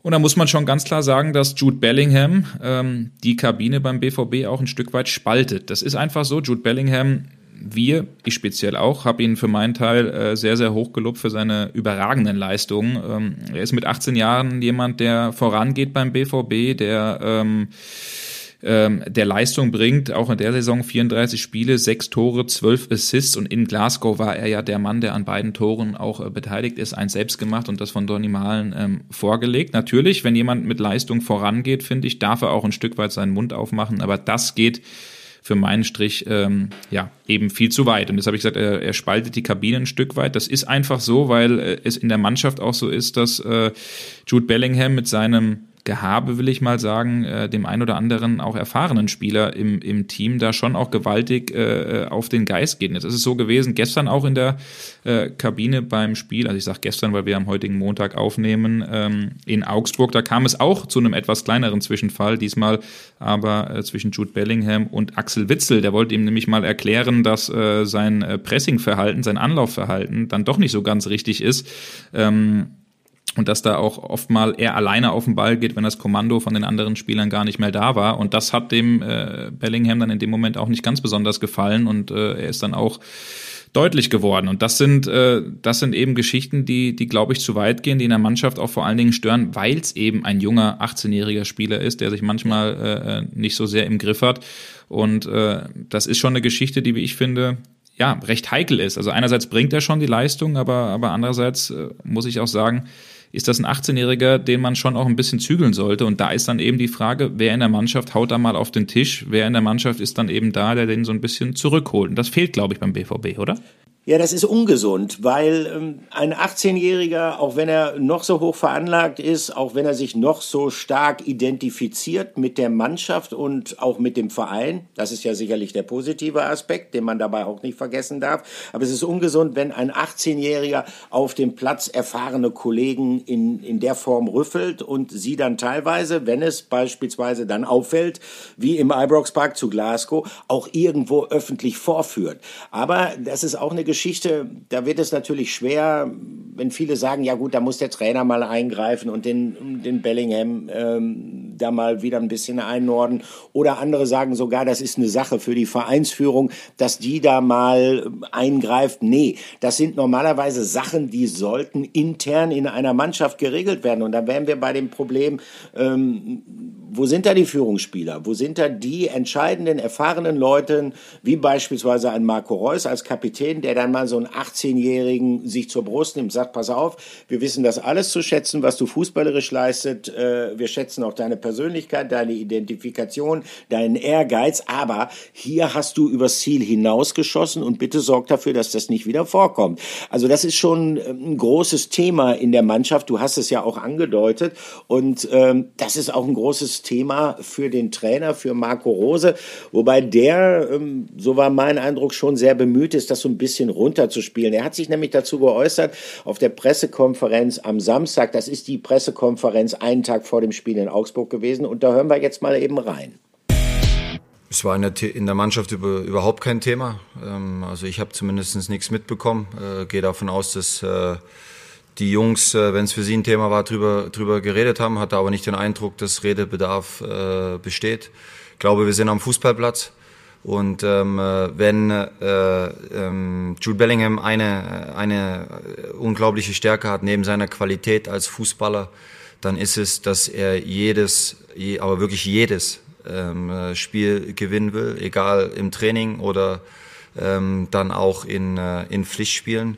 S2: Und da muss man schon ganz klar sagen, dass Jude Bellingham ähm, die Kabine beim BVB auch ein Stück weit spaltet. Das ist einfach so. Jude Bellingham, wir, ich speziell auch, habe ihn für meinen Teil äh, sehr, sehr hoch gelobt für seine überragenden Leistungen. Ähm, er ist mit 18 Jahren jemand, der vorangeht beim BVB, der ähm, ähm, der Leistung bringt. Auch in der Saison 34 Spiele, 6 Tore, 12 Assists und in Glasgow war er ja der Mann, der an beiden Toren auch äh, beteiligt ist. Eins selbst gemacht und das von Donny Malen ähm, vorgelegt. Natürlich, wenn jemand mit Leistung vorangeht, finde ich, darf er auch ein Stück weit seinen Mund aufmachen, aber das geht für meinen Strich ähm, ja eben viel zu weit. Und das habe ich gesagt, er, er spaltet die Kabine ein Stück weit. Das ist einfach so, weil äh, es in der Mannschaft auch so ist, dass äh, Jude Bellingham mit seinem Gehabe, will ich mal sagen, äh, dem ein oder anderen auch erfahrenen Spieler im, im Team da schon auch gewaltig äh, auf den Geist geht. Jetzt ist es so gewesen, gestern auch in der äh, Kabine beim Spiel, also ich sage gestern, weil wir am heutigen Montag aufnehmen, ähm, in Augsburg, da kam es auch zu einem etwas kleineren Zwischenfall, diesmal aber äh, zwischen Jude Bellingham und Axel Witzel. Der wollte ihm nämlich mal erklären, dass äh, sein äh, Pressingverhalten, sein Anlaufverhalten dann doch nicht so ganz richtig ist. Ähm, und dass da auch oft mal er alleine auf den Ball geht, wenn das Kommando von den anderen Spielern gar nicht mehr da war. Und das hat dem äh, Bellingham dann in dem Moment auch nicht ganz besonders gefallen und äh, er ist dann auch deutlich geworden. Und das sind, äh, das sind eben Geschichten, die, die glaube ich, zu weit gehen, die in der Mannschaft auch vor allen Dingen stören, weil es eben ein junger 18-jähriger Spieler ist, der sich manchmal äh, äh, nicht so sehr im Griff hat. Und äh, das ist schon eine Geschichte, die, wie ich finde, ja, recht heikel ist. Also einerseits bringt er schon die Leistung, aber, aber andererseits äh, muss ich auch sagen, ist das ein 18-Jähriger, den man schon auch ein bisschen zügeln sollte. Und da ist dann eben die Frage, wer in der Mannschaft haut da mal auf den Tisch, wer in der Mannschaft ist dann eben da, der den so ein bisschen zurückholt. Und das fehlt, glaube ich, beim BVB, oder?
S1: Ja, das ist ungesund, weil ähm, ein 18-Jähriger, auch wenn er noch so hoch veranlagt ist, auch wenn er sich noch so stark identifiziert mit der Mannschaft und auch mit dem Verein, das ist ja sicherlich der positive Aspekt, den man dabei auch nicht vergessen darf, aber es ist ungesund, wenn ein 18-Jähriger auf dem Platz erfahrene Kollegen in, in der Form rüffelt und sie dann teilweise, wenn es beispielsweise dann auffällt, wie im Ibrox Park zu Glasgow, auch irgendwo öffentlich vorführt. Aber das ist auch eine Geschichte, Geschichte, da wird es natürlich schwer, wenn viele sagen, ja gut, da muss der Trainer mal eingreifen und den, den Bellingham ähm, da mal wieder ein bisschen einnorden. Oder andere sagen sogar, das ist eine Sache für die Vereinsführung, dass die da mal eingreift. Nee, das sind normalerweise Sachen, die sollten intern in einer Mannschaft geregelt werden. Und da wären wir bei dem Problem, ähm, wo sind da die Führungsspieler? Wo sind da die entscheidenden, erfahrenen Leute, wie beispielsweise ein Marco Reus als Kapitän, der dann mal so einen 18-Jährigen sich zur Brust nimmt, sagt, pass auf, wir wissen das alles zu schätzen, was du fußballerisch leistet. Äh, wir schätzen auch deine Persönlichkeit, deine Identifikation, deinen Ehrgeiz. Aber hier hast du übers Ziel hinausgeschossen und bitte sorg dafür, dass das nicht wieder vorkommt. Also das ist schon ähm, ein großes Thema in der Mannschaft. Du hast es ja auch angedeutet. Und ähm, das ist auch ein großes Thema für den Trainer, für Marco Rose, wobei der, ähm, so war mein Eindruck, schon sehr bemüht ist, das so ein bisschen runterzuspielen. Er hat sich nämlich dazu geäußert auf der Pressekonferenz am Samstag. Das ist die Pressekonferenz einen Tag vor dem Spiel in Augsburg gewesen und da hören wir jetzt mal eben rein.
S4: Es war in der, in der Mannschaft über, überhaupt kein Thema. Ähm, also ich habe zumindest nichts mitbekommen. Äh, gehe davon aus, dass äh, die Jungs, äh, wenn es für sie ein Thema war, drüber, drüber geredet haben, hatte aber nicht den Eindruck, dass Redebedarf äh, besteht. Ich glaube, wir sind am Fußballplatz. Und ähm, äh, wenn äh, ähm, Jude Bellingham eine, eine unglaubliche Stärke hat neben seiner Qualität als Fußballer, dann ist es, dass er jedes, aber wirklich jedes ähm, Spiel gewinnen will, egal im Training oder ähm, dann auch in, äh, in Pflichtspielen.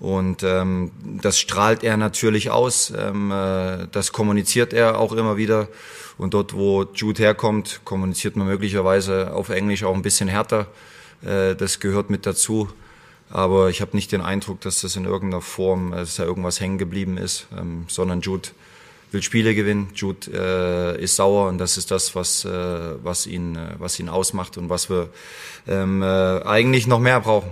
S4: Und ähm, das strahlt er natürlich aus, ähm, äh, das kommuniziert er auch immer wieder. Und dort, wo Jude herkommt, kommuniziert man möglicherweise auf Englisch auch ein bisschen härter. Äh, das gehört mit dazu. Aber ich habe nicht den Eindruck, dass das in irgendeiner Form, äh, dass da irgendwas hängen geblieben ist, ähm, sondern Jude will Spiele gewinnen. Jude äh, ist sauer und das ist das, was, äh, was, ihn, äh, was ihn ausmacht und was wir ähm, äh, eigentlich noch mehr brauchen.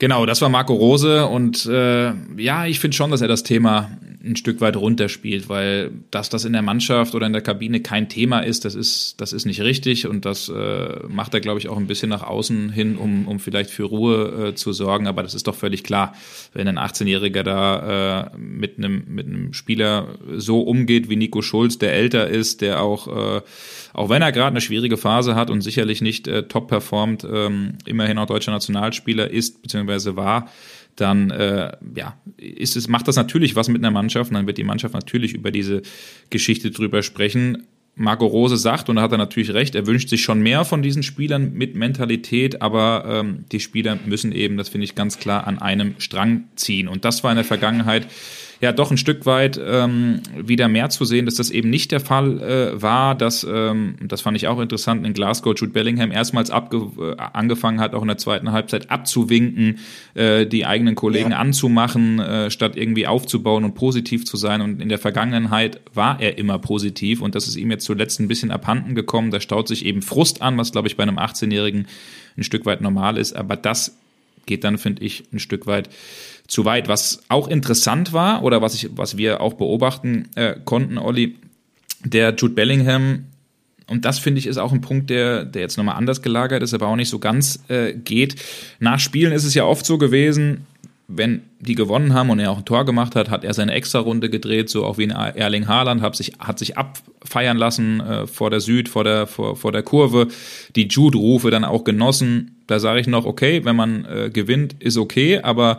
S2: Genau, das war Marco Rose und äh, ja, ich finde schon, dass er das Thema ein Stück weit runterspielt, weil dass das in der Mannschaft oder in der Kabine kein Thema ist, das ist, das ist nicht richtig und das äh, macht er, glaube ich, auch ein bisschen nach außen hin, um, um vielleicht für Ruhe äh, zu sorgen. Aber das ist doch völlig klar, wenn ein 18-Jähriger da äh, mit einem mit einem Spieler so umgeht wie Nico Schulz, der älter ist, der auch äh, auch wenn er gerade eine schwierige Phase hat und sicherlich nicht äh, top performt, ähm, immerhin auch deutscher Nationalspieler ist bzw. war, dann äh, ja, ist es, macht das natürlich was mit einer Mannschaft und dann wird die Mannschaft natürlich über diese Geschichte drüber sprechen. Marco Rose sagt, und da hat er natürlich recht, er wünscht sich schon mehr von diesen Spielern mit Mentalität, aber ähm, die Spieler müssen eben, das finde ich ganz klar, an einem Strang ziehen. Und das war in der Vergangenheit ja doch ein Stück weit ähm, wieder mehr zu sehen, dass das eben nicht der Fall äh, war, dass, ähm, das fand ich auch interessant, in Glasgow Jude Bellingham erstmals abge äh, angefangen hat, auch in der zweiten Halbzeit abzuwinken, äh, die eigenen Kollegen ja. anzumachen, äh, statt irgendwie aufzubauen und positiv zu sein. Und in der Vergangenheit war er immer positiv und das ist ihm jetzt zuletzt ein bisschen abhanden gekommen. Da staut sich eben Frust an, was glaube ich bei einem 18-Jährigen ein Stück weit normal ist, aber das geht dann, finde ich, ein Stück weit zu weit. Was auch interessant war oder was, ich, was wir auch beobachten äh, konnten, Olli, der Jude Bellingham, und das finde ich ist auch ein Punkt, der, der jetzt nochmal anders gelagert ist, aber auch nicht so ganz äh, geht. Nach Spielen ist es ja oft so gewesen, wenn die gewonnen haben und er auch ein Tor gemacht hat, hat er seine Extra-Runde gedreht, so auch wie in Erling Haaland, hat sich, hat sich abfeiern lassen äh, vor der Süd, vor der, vor, vor der Kurve, die Jude-Rufe dann auch genossen. Da sage ich noch, okay, wenn man äh, gewinnt, ist okay, aber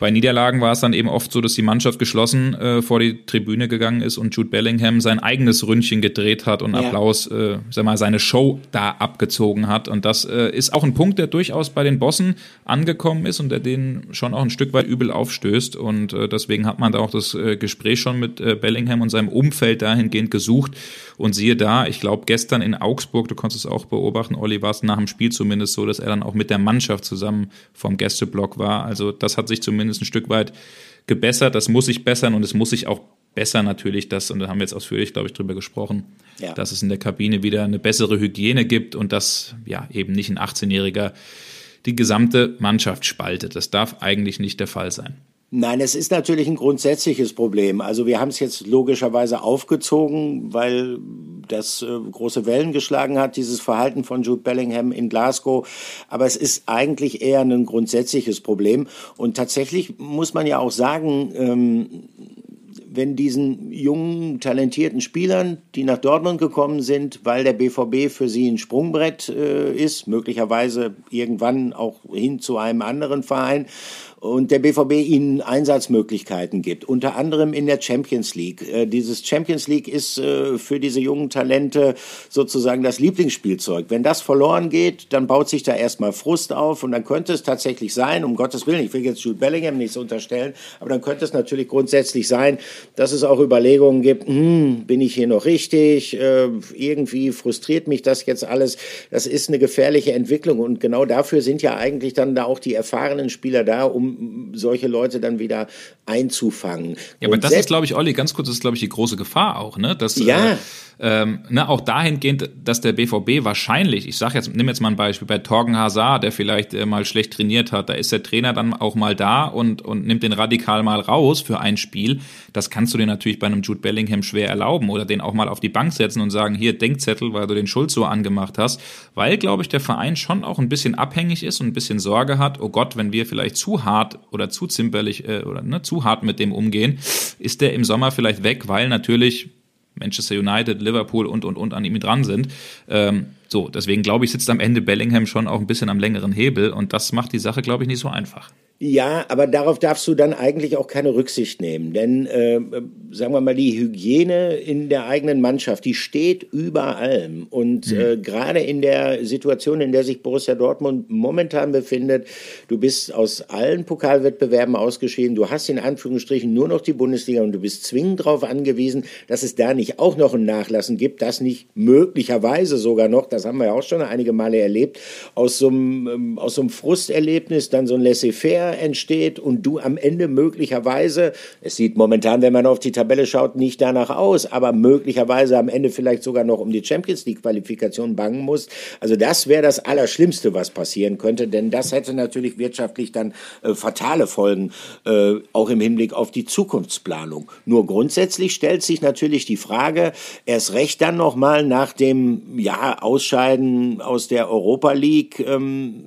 S2: bei Niederlagen war es dann eben oft so, dass die Mannschaft geschlossen äh, vor die Tribüne gegangen ist und Jude Bellingham sein eigenes Ründchen gedreht hat und ja. Applaus, äh, sag mal, seine Show da abgezogen hat. Und das äh, ist auch ein Punkt, der durchaus bei den Bossen angekommen ist und der denen schon auch ein Stück weit übel aufstößt. Und äh, deswegen hat man da auch das äh, Gespräch schon mit äh, Bellingham und seinem Umfeld dahingehend gesucht. Und siehe da, ich glaube, gestern in Augsburg, du konntest es auch beobachten, Olli, war es nach dem Spiel zumindest so, dass er dann auch mit der Mannschaft zusammen vom Gästeblock war. Also das hat sich zumindest zumindest ein Stück weit gebessert. Das muss sich bessern und es muss sich auch besser natürlich, das, und da haben wir jetzt ausführlich, glaube ich, drüber gesprochen, ja. dass es in der Kabine wieder eine bessere Hygiene gibt und dass ja eben nicht ein 18-Jähriger die gesamte Mannschaft spaltet. Das darf eigentlich nicht der Fall sein.
S1: Nein, es ist natürlich ein grundsätzliches Problem. Also wir haben es jetzt logischerweise aufgezogen, weil das äh, große Wellen geschlagen hat, dieses Verhalten von Jude Bellingham in Glasgow. Aber es ist eigentlich eher ein grundsätzliches Problem. Und tatsächlich muss man ja auch sagen, ähm, wenn diesen jungen, talentierten Spielern, die nach Dortmund gekommen sind, weil der BVB für sie ein Sprungbrett äh, ist, möglicherweise irgendwann auch hin zu einem anderen Verein, und der BVB ihnen Einsatzmöglichkeiten gibt, unter anderem in der Champions League. Äh, dieses Champions League ist äh, für diese jungen Talente sozusagen das Lieblingsspielzeug. Wenn das verloren geht, dann baut sich da erstmal Frust auf und dann könnte es tatsächlich sein, um Gottes Willen, ich will jetzt Jude Bellingham nichts unterstellen, aber dann könnte es natürlich grundsätzlich sein, dass es auch Überlegungen gibt, hm, bin ich hier noch richtig, äh, irgendwie frustriert mich das jetzt alles. Das ist eine gefährliche Entwicklung und genau dafür sind ja eigentlich dann da auch die erfahrenen Spieler da, um solche Leute dann wieder einzufangen.
S2: Ja, aber das ist, glaube ich, Olli, ganz kurz, das ist, glaube ich, die große Gefahr auch, ne? Dass,
S1: ja.
S2: Äh, ähm, ne, auch dahingehend, dass der BVB wahrscheinlich, ich sage jetzt, nimm jetzt mal ein Beispiel bei Torgen Hazard, der vielleicht äh, mal schlecht trainiert hat, da ist der Trainer dann auch mal da und, und nimmt den radikal mal raus für ein Spiel. Das kannst du dir natürlich bei einem Jude Bellingham schwer erlauben oder den auch mal auf die Bank setzen und sagen, hier Denkzettel, weil du den Schuld so angemacht hast, weil, glaube ich, der Verein schon auch ein bisschen abhängig ist und ein bisschen Sorge hat, oh Gott, wenn wir vielleicht zu hart oder zu zimperlich äh, oder ne, zu hart mit dem umgehen, ist der im Sommer vielleicht weg, weil natürlich Manchester United, Liverpool und, und, und an ihm dran sind. Ähm, so, deswegen glaube ich, sitzt am Ende Bellingham schon auch ein bisschen am längeren Hebel und das macht die Sache, glaube ich, nicht so einfach.
S1: Ja, aber darauf darfst du dann eigentlich auch keine Rücksicht nehmen. Denn, äh, sagen wir mal, die Hygiene in der eigenen Mannschaft, die steht über allem. Und mhm. äh, gerade in der Situation, in der sich Borussia Dortmund momentan befindet, du bist aus allen Pokalwettbewerben ausgeschieden, du hast in Anführungsstrichen nur noch die Bundesliga und du bist zwingend darauf angewiesen, dass es da nicht auch noch ein Nachlassen gibt, das nicht möglicherweise sogar noch, das haben wir ja auch schon einige Male erlebt, aus so einem, ähm, aus so einem Frusterlebnis dann so ein Laissez-faire entsteht und du am Ende möglicherweise, es sieht momentan, wenn man auf die Tabelle schaut, nicht danach aus, aber möglicherweise am Ende vielleicht sogar noch um die Champions League Qualifikation bangen musst. Also das wäre das Allerschlimmste, was passieren könnte, denn das hätte natürlich wirtschaftlich dann äh, fatale Folgen, äh, auch im Hinblick auf die Zukunftsplanung. Nur grundsätzlich stellt sich natürlich die Frage, erst recht dann nochmal nach dem ja, Ausscheiden aus der Europa League, ähm,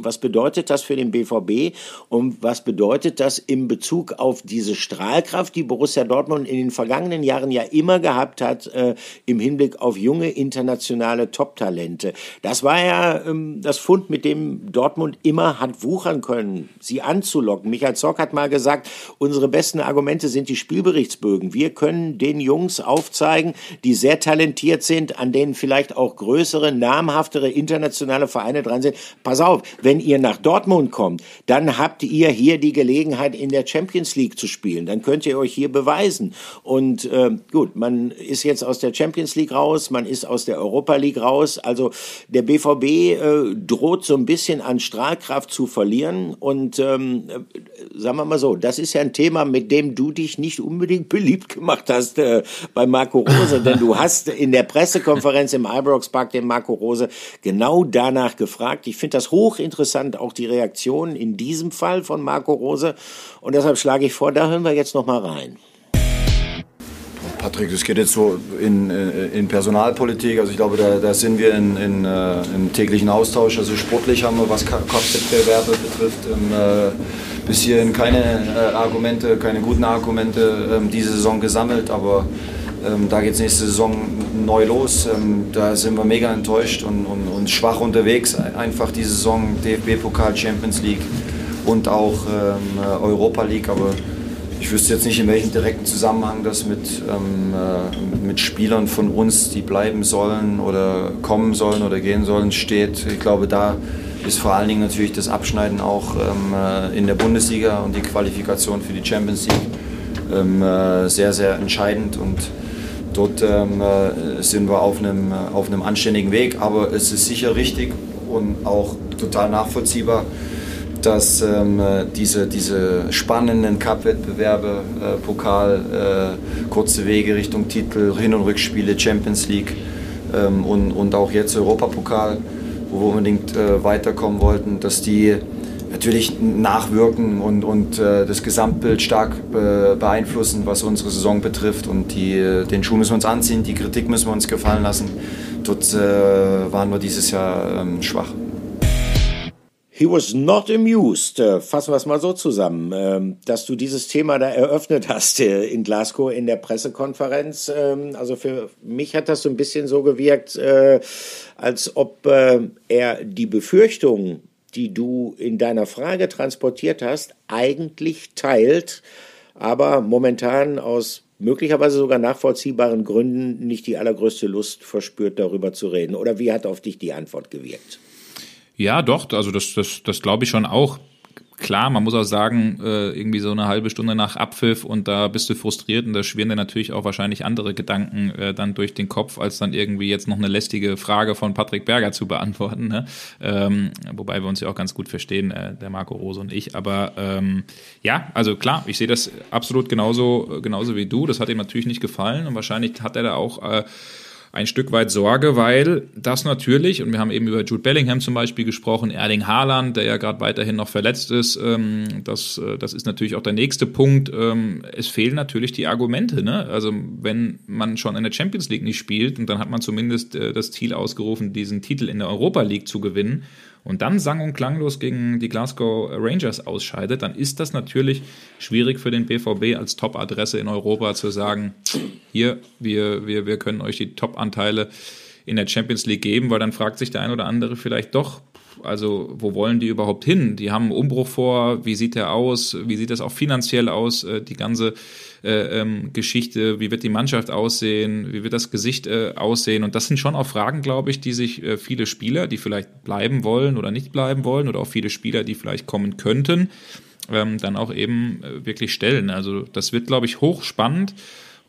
S1: was bedeutet das für den BVB und was bedeutet das in Bezug auf diese Strahlkraft, die Borussia Dortmund in den vergangenen Jahren ja immer gehabt hat äh, im Hinblick auf junge internationale Top-Talente? Das war ja ähm, das Fund, mit dem Dortmund immer hat wuchern können, sie anzulocken. Michael Zock hat mal gesagt, unsere besten Argumente sind die Spielberichtsbögen. Wir können den Jungs aufzeigen, die sehr talentiert sind, an denen vielleicht auch größere, namhaftere internationale Vereine dran sind. Pass auf, wenn ihr nach Dortmund kommt, dann habt ihr hier die Gelegenheit, in der Champions League zu spielen. Dann könnt ihr euch hier beweisen. Und äh, gut, man ist jetzt aus der Champions League raus, man ist aus der Europa League raus. Also der BVB äh, droht so ein bisschen an Strahlkraft zu verlieren. Und ähm, äh, sagen wir mal so, das ist ja ein Thema, mit dem du dich nicht unbedingt beliebt gemacht hast äh, bei Marco Rose. denn du hast in der Pressekonferenz im Ibrox Park den Marco Rose genau danach gefragt. Ich finde das hochinteressant interessant auch die Reaktion in diesem Fall von Marco Rose. Und deshalb schlage ich vor, da hören wir jetzt noch mal rein.
S4: Patrick, es geht jetzt so in, äh, in Personalpolitik. Also ich glaube, da, da sind wir in, in, äh, im täglichen Austausch. Also sportlich haben wir, was Kopfwettbewerbe betrifft, ähm, äh, bis hierhin keine äh, Argumente, keine guten Argumente ähm, diese Saison gesammelt. Aber ähm, da geht es nächste Saison neu los. Ähm, da sind wir mega enttäuscht und, und, und, schwach unterwegs. Einfach diese Saison DFB-Pokal, Champions League und auch ähm, Europa League. Aber ich wüsste jetzt nicht, in welchem direkten Zusammenhang das mit, ähm, äh, mit Spielern von uns, die bleiben sollen oder kommen sollen oder gehen sollen, steht. Ich glaube, da ist vor allen Dingen natürlich das Abschneiden auch ähm, äh, in der Bundesliga und die Qualifikation für die Champions League ähm, äh, sehr, sehr entscheidend. Und Dort ähm, äh, sind wir auf einem, äh, auf einem anständigen Weg, aber es ist sicher richtig und auch total nachvollziehbar, dass ähm, äh, diese, diese spannenden Cup-Wettbewerbe, äh, Pokal, äh, kurze Wege Richtung Titel, Hin- und Rückspiele, Champions League ähm, und, und auch jetzt Europapokal, wo wir unbedingt äh, weiterkommen wollten, dass die natürlich nachwirken und, und äh, das Gesamtbild stark äh, beeinflussen, was unsere Saison betrifft. Und die, den Schuh müssen wir uns anziehen, die Kritik müssen wir uns gefallen lassen. Dort äh, waren wir dieses Jahr ähm, schwach.
S1: He was not amused, äh, fassen wir es mal so zusammen, ähm, dass du dieses Thema da eröffnet hast äh, in Glasgow in der Pressekonferenz. Ähm, also für mich hat das so ein bisschen so gewirkt, äh, als ob er die Befürchtung die du in deiner Frage transportiert hast, eigentlich teilt, aber momentan aus möglicherweise sogar nachvollziehbaren Gründen nicht die allergrößte Lust verspürt, darüber zu reden. Oder wie hat auf dich die Antwort gewirkt?
S2: Ja, doch, also das, das, das glaube ich schon auch klar, man muss auch sagen, äh, irgendwie so eine halbe Stunde nach Abpfiff und da bist du frustriert und da schwirren dir natürlich auch wahrscheinlich andere Gedanken äh, dann durch den Kopf, als dann irgendwie jetzt noch eine lästige Frage von Patrick Berger zu beantworten. Ne? Ähm, wobei wir uns ja auch ganz gut verstehen, äh, der Marco Rose und ich. Aber ähm, ja, also klar, ich sehe das absolut genauso, genauso wie du. Das hat ihm natürlich nicht gefallen und wahrscheinlich hat er da auch äh, ein Stück weit Sorge, weil das natürlich, und wir haben eben über Jude Bellingham zum Beispiel gesprochen, Erling Haaland, der ja gerade weiterhin noch verletzt ist, ähm, das, äh, das ist natürlich auch der nächste Punkt. Ähm, es fehlen natürlich die Argumente. Ne? Also wenn man schon in der Champions League nicht spielt, und dann hat man zumindest äh, das Ziel ausgerufen, diesen Titel in der Europa League zu gewinnen, und dann sang- und klanglos gegen die Glasgow Rangers ausscheidet, dann ist das natürlich schwierig für den BVB als Top-Adresse in Europa zu sagen, hier, wir, wir, wir können euch die Top-Anteile in der Champions League geben, weil dann fragt sich der ein oder andere vielleicht doch, also wo wollen die überhaupt hin? Die haben einen Umbruch vor, wie sieht der aus, wie sieht das auch finanziell aus, äh, die ganze äh, ähm, Geschichte, wie wird die Mannschaft aussehen, wie wird das Gesicht äh, aussehen und das sind schon auch Fragen, glaube ich, die sich äh, viele Spieler, die vielleicht bleiben wollen oder nicht bleiben wollen oder auch viele Spieler, die vielleicht kommen könnten, ähm, dann auch eben äh, wirklich stellen. Also das wird, glaube ich, hochspannend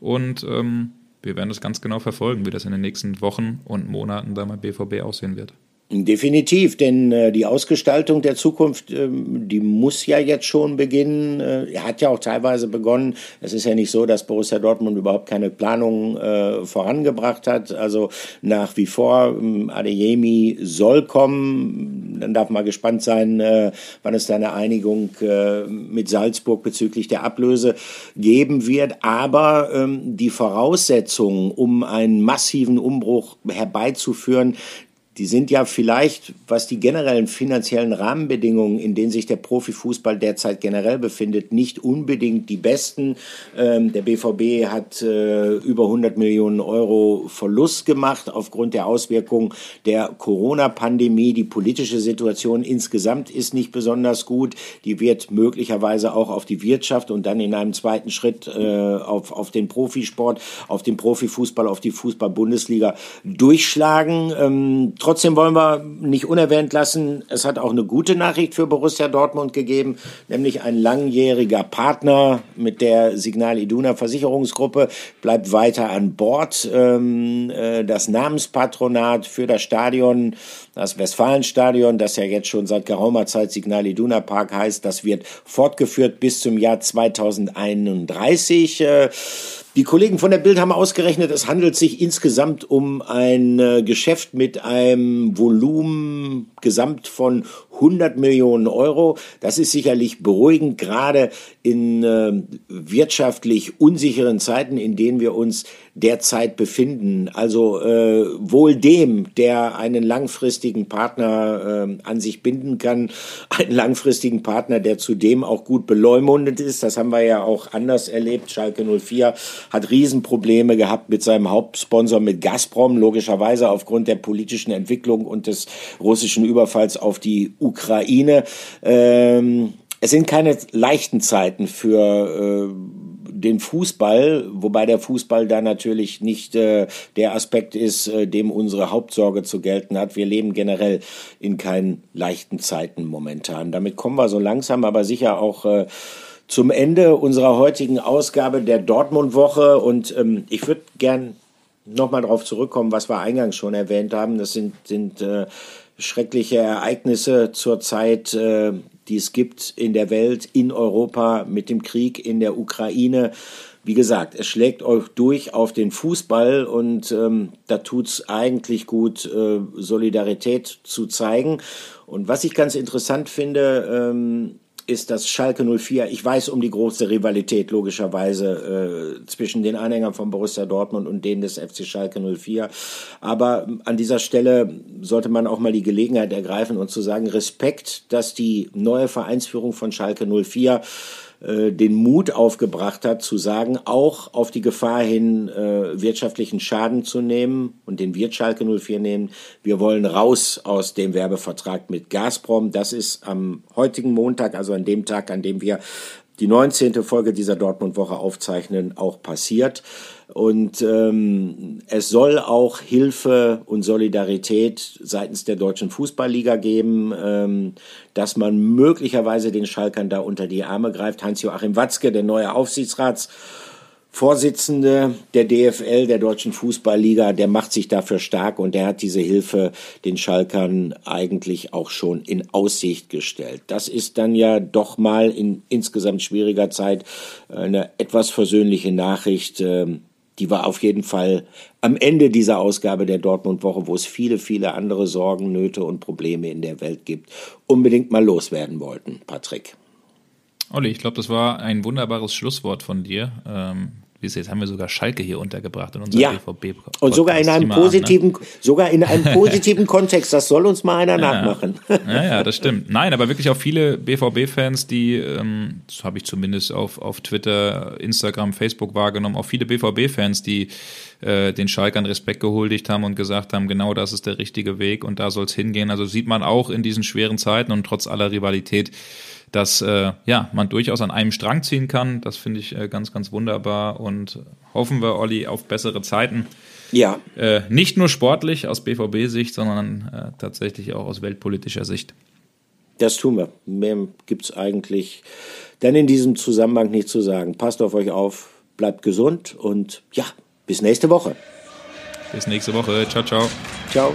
S2: und ähm, wir werden das ganz genau verfolgen, wie das in den nächsten Wochen und Monaten da beim BVB aussehen wird.
S1: Definitiv, denn äh, die Ausgestaltung der Zukunft, ähm, die muss ja jetzt schon beginnen. Äh, hat ja auch teilweise begonnen. Es ist ja nicht so, dass Borussia Dortmund überhaupt keine Planung äh, vorangebracht hat. Also nach wie vor, ähm, Adeyemi soll kommen. Dann darf man gespannt sein, äh, wann es da eine Einigung äh, mit Salzburg bezüglich der Ablöse geben wird. Aber ähm, die Voraussetzungen, um einen massiven Umbruch herbeizuführen, die sind ja vielleicht, was die generellen finanziellen Rahmenbedingungen, in denen sich der Profifußball derzeit generell befindet, nicht unbedingt die besten. Ähm, der BVB hat äh, über 100 Millionen Euro Verlust gemacht aufgrund der Auswirkungen der Corona-Pandemie. Die politische Situation insgesamt ist nicht besonders gut. Die wird möglicherweise auch auf die Wirtschaft und dann in einem zweiten Schritt äh, auf, auf den Profisport, auf den Profifußball, auf die Fußball-Bundesliga durchschlagen. Ähm, Trotzdem wollen wir nicht unerwähnt lassen, es hat auch eine gute Nachricht für Borussia Dortmund gegeben, nämlich ein langjähriger Partner mit der Signal Iduna Versicherungsgruppe bleibt weiter an Bord. Ähm, äh, das Namenspatronat für das Stadion, das Westfalenstadion, das ja jetzt schon seit geraumer Zeit Signal Iduna Park heißt, das wird fortgeführt bis zum Jahr 2031. Die Kollegen von der Bild haben ausgerechnet, es handelt sich insgesamt um ein äh, Geschäft mit einem Volumen gesamt von 100 Millionen Euro. Das ist sicherlich beruhigend, gerade in äh, wirtschaftlich unsicheren Zeiten, in denen wir uns derzeit befinden. Also äh, wohl dem, der einen langfristigen Partner äh, an sich binden kann, einen langfristigen Partner, der zudem auch gut beleumundet ist. Das haben wir ja auch anders erlebt. Schalke 04 hat Riesenprobleme gehabt mit seinem Hauptsponsor, mit Gazprom, logischerweise aufgrund der politischen Entwicklung und des russischen Überfalls auf die Ukraine. Ähm, es sind keine leichten Zeiten für äh, den Fußball, wobei der Fußball da natürlich nicht äh, der Aspekt ist, äh, dem unsere Hauptsorge zu gelten hat. Wir leben generell in keinen leichten Zeiten momentan. Damit kommen wir so langsam, aber sicher auch äh, zum Ende unserer heutigen Ausgabe der Dortmund-Woche. Und ähm, ich würde gern nochmal darauf zurückkommen, was wir eingangs schon erwähnt haben. Das sind, sind äh, schreckliche Ereignisse zurzeit, äh, die es gibt in der Welt, in Europa mit dem Krieg in der Ukraine. Wie gesagt, es schlägt euch durch auf den Fußball und ähm, da tut's eigentlich gut, äh, Solidarität zu zeigen. Und was ich ganz interessant finde, ähm, ist das Schalke 04. Ich weiß um die große Rivalität logischerweise äh, zwischen den Anhängern von Borussia Dortmund und denen des FC Schalke 04. Aber an dieser Stelle sollte man auch mal die Gelegenheit ergreifen und zu sagen, Respekt, dass die neue Vereinsführung von Schalke 04 äh, den Mut aufgebracht hat, zu sagen, auch auf die Gefahr hin, äh, wirtschaftlichen Schaden zu nehmen, und den wird Schalke 04 nehmen, wir wollen raus aus dem Werbevertrag mit Gazprom. Das ist am heutigen Montag, also an dem Tag, an dem wir die 19. Folge dieser Dortmund-Woche aufzeichnen, auch passiert. Und ähm, es soll auch Hilfe und Solidarität seitens der Deutschen Fußballliga geben, ähm, dass man möglicherweise den Schalkern da unter die Arme greift. Hans-Joachim Watzke, der neue Aufsichtsrats Vorsitzende der DFL, der Deutschen Fußballliga, der macht sich dafür stark und der hat diese Hilfe den Schalkern eigentlich auch schon in Aussicht gestellt. Das ist dann ja doch mal in insgesamt schwieriger Zeit eine etwas versöhnliche Nachricht. Ähm, die war auf jeden Fall am Ende dieser Ausgabe der Dortmund-Woche, wo es viele, viele andere Sorgen, Nöte und Probleme in der Welt gibt, unbedingt mal loswerden wollten. Patrick.
S2: Olli, ich glaube, das war ein wunderbares Schlusswort von dir. Ähm, jetzt haben wir sogar Schalke hier untergebracht in unserem
S1: ja. BVB. -Podcast. Und sogar in einem positiven, an, ne? sogar in einem positiven Kontext. Das soll uns mal einer ja, nachmachen.
S2: Ja, ja, das stimmt. Nein, aber wirklich auch viele BVB-Fans, die, ähm, das habe ich zumindest auf, auf Twitter, Instagram, Facebook wahrgenommen, auch viele BVB-Fans, die äh, den Schalkern Respekt gehuldigt haben und gesagt haben, genau das ist der richtige Weg und da soll es hingehen. Also sieht man auch in diesen schweren Zeiten und trotz aller Rivalität, dass äh, ja, man durchaus an einem Strang ziehen kann. Das finde ich äh, ganz, ganz wunderbar und hoffen wir, Olli, auf bessere Zeiten.
S1: Ja.
S2: Äh, nicht nur sportlich aus BVB-Sicht, sondern äh, tatsächlich auch aus weltpolitischer Sicht.
S1: Das tun wir. Mehr gibt es eigentlich dann in diesem Zusammenhang nicht zu sagen. Passt auf euch auf, bleibt gesund und ja, bis nächste Woche.
S2: Bis nächste Woche. Ciao, ciao.
S1: Ciao.